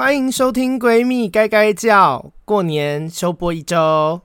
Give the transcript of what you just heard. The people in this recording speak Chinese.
欢迎收听闺蜜该该叫过年休播一周。